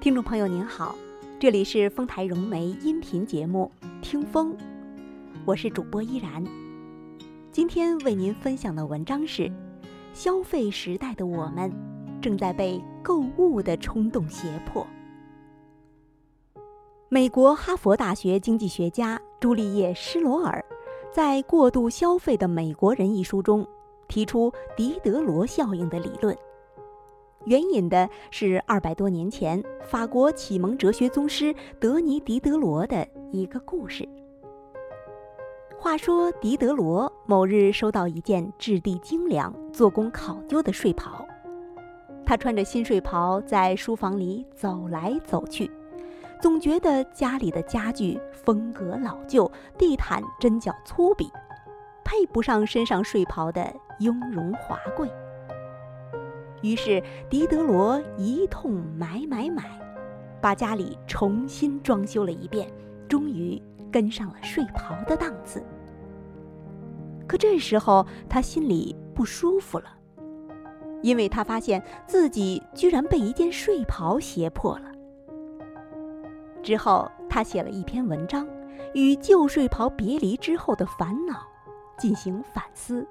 听众朋友您好，这里是丰台融媒音频节目《听风》，我是主播依然。今天为您分享的文章是：消费时代的我们正在被购物的冲动胁迫。美国哈佛大学经济学家朱丽叶·施罗尔在《过度消费的美国人》一书中提出狄德罗效应的理论。援引的是二百多年前法国启蒙哲学宗师德尼·狄德罗的一个故事。话说，狄德罗某日收到一件质地精良、做工考究的睡袍，他穿着新睡袍在书房里走来走去，总觉得家里的家具风格老旧，地毯针脚粗鄙，配不上身上睡袍的雍容华贵。于是，狄德罗一通买买买，把家里重新装修了一遍，终于跟上了睡袍的档次。可这时候，他心里不舒服了，因为他发现自己居然被一件睡袍胁迫了。之后，他写了一篇文章，与旧睡袍别离之后的烦恼进行反思。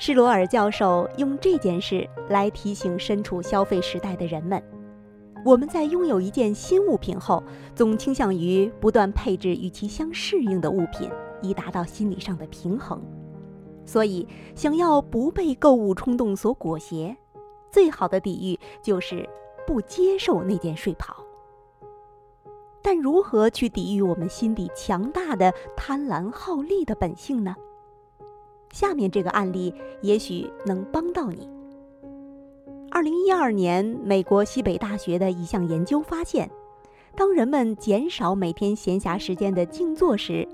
施罗尔教授用这件事来提醒身处消费时代的人们：我们在拥有一件新物品后，总倾向于不断配置与其相适应的物品，以达到心理上的平衡。所以，想要不被购物冲动所裹挟，最好的抵御就是不接受那件睡袍。但如何去抵御我们心底强大的贪婪好利的本性呢？下面这个案例也许能帮到你。二零一二年，美国西北大学的一项研究发现，当人们减少每天闲暇时间的静坐时，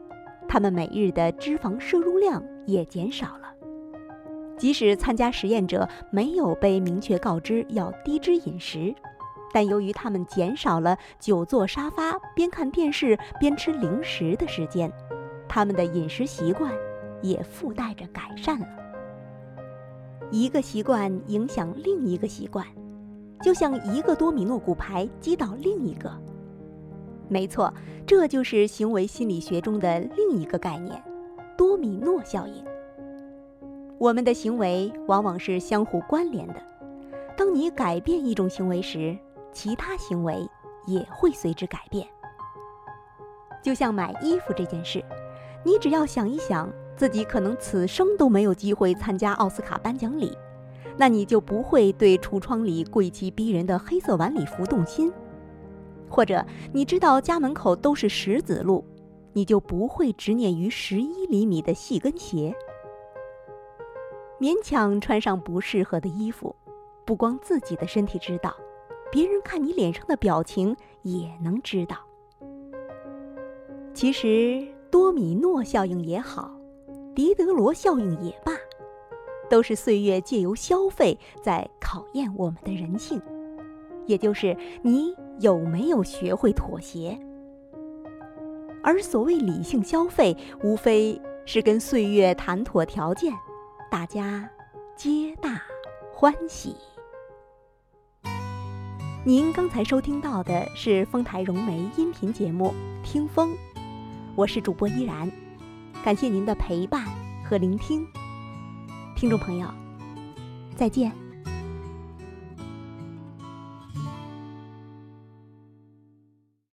他们每日的脂肪摄入量也减少了。即使参加实验者没有被明确告知要低脂饮食，但由于他们减少了久坐沙发边看电视边吃零食的时间，他们的饮食习惯。也附带着改善了。一个习惯影响另一个习惯，就像一个多米诺骨牌击倒另一个。没错，这就是行为心理学中的另一个概念——多米诺效应。我们的行为往往是相互关联的。当你改变一种行为时，其他行为也会随之改变。就像买衣服这件事，你只要想一想。自己可能此生都没有机会参加奥斯卡颁奖礼，那你就不会对橱窗里贵气逼人的黑色晚礼服动心；或者你知道家门口都是石子路，你就不会执念于十一厘米的细跟鞋。勉强穿上不适合的衣服，不光自己的身体知道，别人看你脸上的表情也能知道。其实多米诺效应也好。狄德罗效应也罢，都是岁月借由消费在考验我们的人性，也就是你有没有学会妥协。而所谓理性消费，无非是跟岁月谈妥条件，大家皆大欢喜。您刚才收听到的是丰台融媒音频节目《听风》，我是主播依然。感谢您的陪伴和聆听，听众朋友，再见。